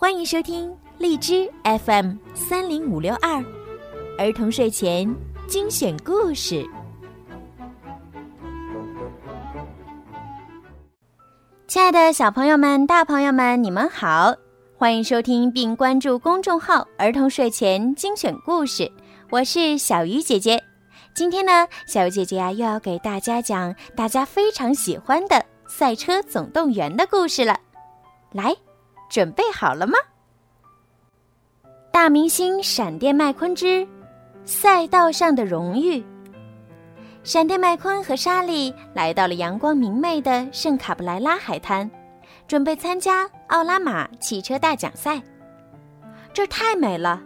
欢迎收听荔枝 FM 三零五六二儿童睡前精选故事。亲爱的小朋友们、大朋友们，你们好！欢迎收听并关注公众号“儿童睡前精选故事”，我是小鱼姐姐。今天呢，小鱼姐姐啊又要给大家讲大家非常喜欢的《赛车总动员》的故事了。来，准备好了吗？大明星闪电麦昆之赛道上的荣誉。闪电麦昆和莎莉来到了阳光明媚的圣卡布莱拉海滩，准备参加奥拉马汽车大奖赛。这太美了，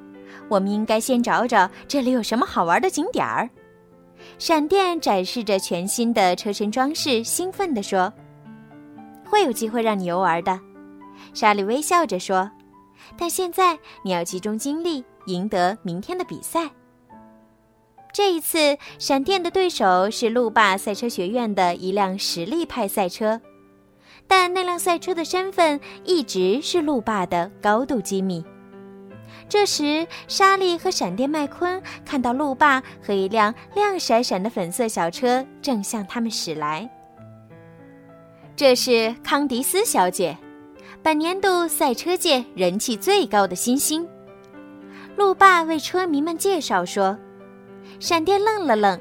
我们应该先找找这里有什么好玩的景点儿。闪电展示着全新的车身装饰，兴奋地说：“会有机会让你游玩的。”莎莉微笑着说：“但现在你要集中精力，赢得明天的比赛。”这一次，闪电的对手是路霸赛车学院的一辆实力派赛车，但那辆赛车的身份一直是路霸的高度机密。这时，莎莉和闪电麦昆看到路霸和一辆亮闪闪的粉色小车正向他们驶来。这是康迪斯小姐，本年度赛车界人气最高的新星。路霸为车迷们介绍说。闪电愣了愣，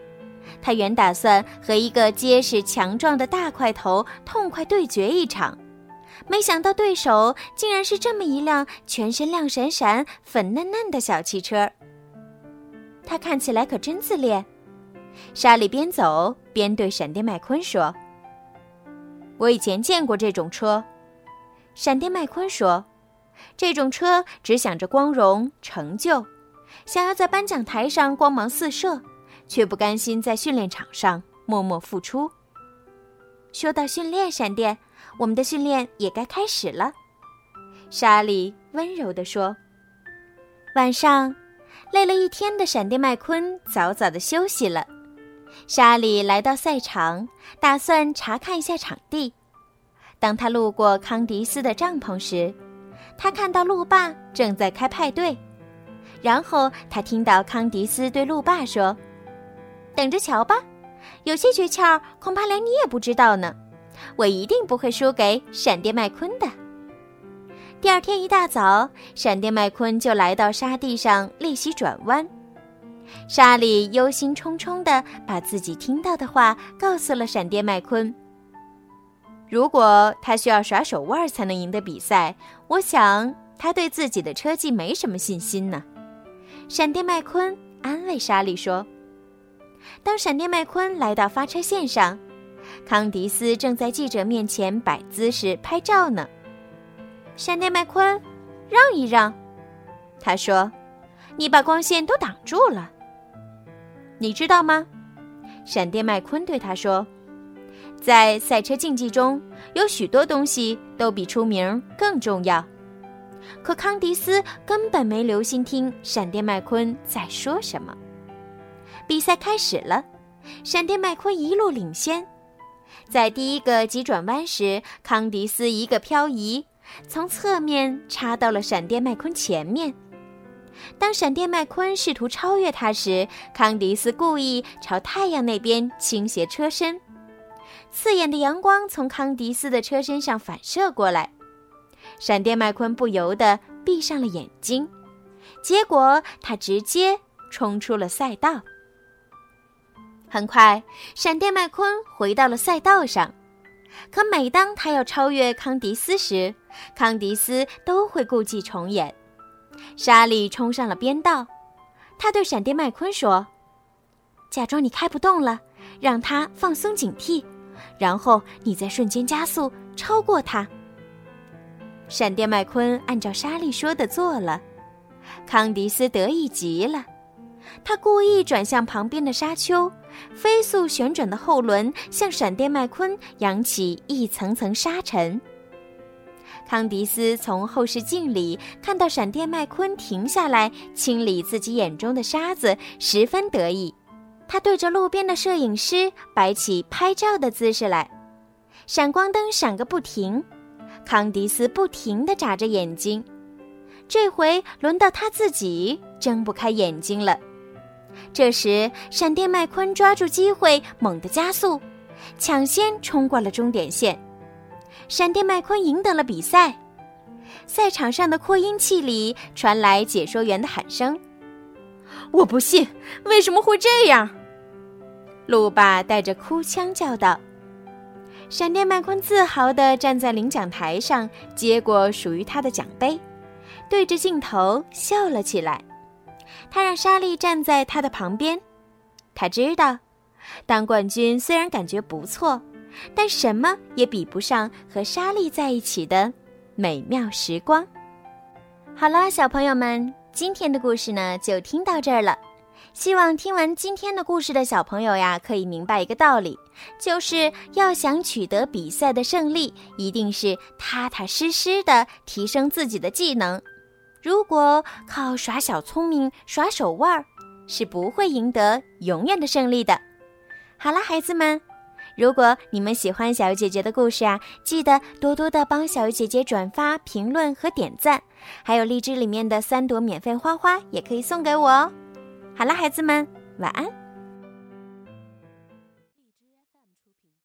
他原打算和一个结实强壮的大块头痛快对决一场，没想到对手竟然是这么一辆全身亮闪闪、粉嫩嫩的小汽车。他看起来可真自恋。莎莉边走边对闪电麦昆说：“我以前见过这种车。”闪电麦昆说：“这种车只想着光荣成就。”想要在颁奖台上光芒四射，却不甘心在训练场上默默付出。说到训练，闪电，我们的训练也该开始了。莎莉温柔地说。晚上，累了一天的闪电麦昆早早的休息了。莎莉来到赛场，打算查看一下场地。当他路过康迪斯的帐篷时，他看到路霸正在开派对。然后他听到康迪斯对路霸说：“等着瞧吧，有些诀窍恐怕连你也不知道呢。我一定不会输给闪电麦昆的。”第二天一大早，闪电麦昆就来到沙地上练习转弯。莎莉忧心忡忡地把自己听到的话告诉了闪电麦昆。如果他需要耍手腕才能赢得比赛，我想他对自己的车技没什么信心呢。闪电麦昆安慰莎莉说：“当闪电麦昆来到发车线上，康迪斯正在记者面前摆姿势拍照呢。闪电麦昆，让一让。”他说：“你把光线都挡住了。你知道吗？”闪电麦昆对他说：“在赛车竞技中，有许多东西都比出名更重要。”可康迪斯根本没留心听闪电麦昆在说什么。比赛开始了，闪电麦昆一路领先。在第一个急转弯时，康迪斯一个漂移，从侧面插到了闪电麦昆前面。当闪电麦昆试图超越他时，康迪斯故意朝太阳那边倾斜车身，刺眼的阳光从康迪斯的车身上反射过来。闪电麦昆不由得闭上了眼睛，结果他直接冲出了赛道。很快，闪电麦昆回到了赛道上，可每当他要超越康迪斯时，康迪斯都会故伎重演。莎莉冲上了边道，他对闪电麦昆说：“假装你开不动了，让他放松警惕，然后你再瞬间加速超过他。”闪电麦昆按照莎莉说的做了，康迪斯得意极了。他故意转向旁边的沙丘，飞速旋转的后轮向闪电麦昆扬起一层层沙尘。康迪斯从后视镜里看到闪电麦昆停下来清理自己眼中的沙子，十分得意。他对着路边的摄影师摆起拍照的姿势来，闪光灯闪个不停。康迪斯不停地眨着眼睛，这回轮到他自己睁不开眼睛了。这时，闪电麦昆抓住机会，猛地加速，抢先冲过了终点线。闪电麦昆赢得了比赛。赛场上的扩音器里传来解说员的喊声：“我不信，为什么会这样？”路霸带着哭腔叫道。闪电麦昆自豪地站在领奖台上，接过属于他的奖杯，对着镜头笑了起来。他让莎莉站在他的旁边。他知道，当冠军虽然感觉不错，但什么也比不上和莎莉在一起的美妙时光。好了，小朋友们，今天的故事呢就听到这儿了。希望听完今天的故事的小朋友呀，可以明白一个道理，就是要想取得比赛的胜利，一定是踏踏实实的提升自己的技能。如果靠耍小聪明、耍手腕儿，是不会赢得永远的胜利的。好了，孩子们，如果你们喜欢小鱼姐姐的故事啊，记得多多的帮小鱼姐姐转发、评论和点赞，还有荔枝里面的三朵免费花花也可以送给我哦。好了，孩子们，晚安。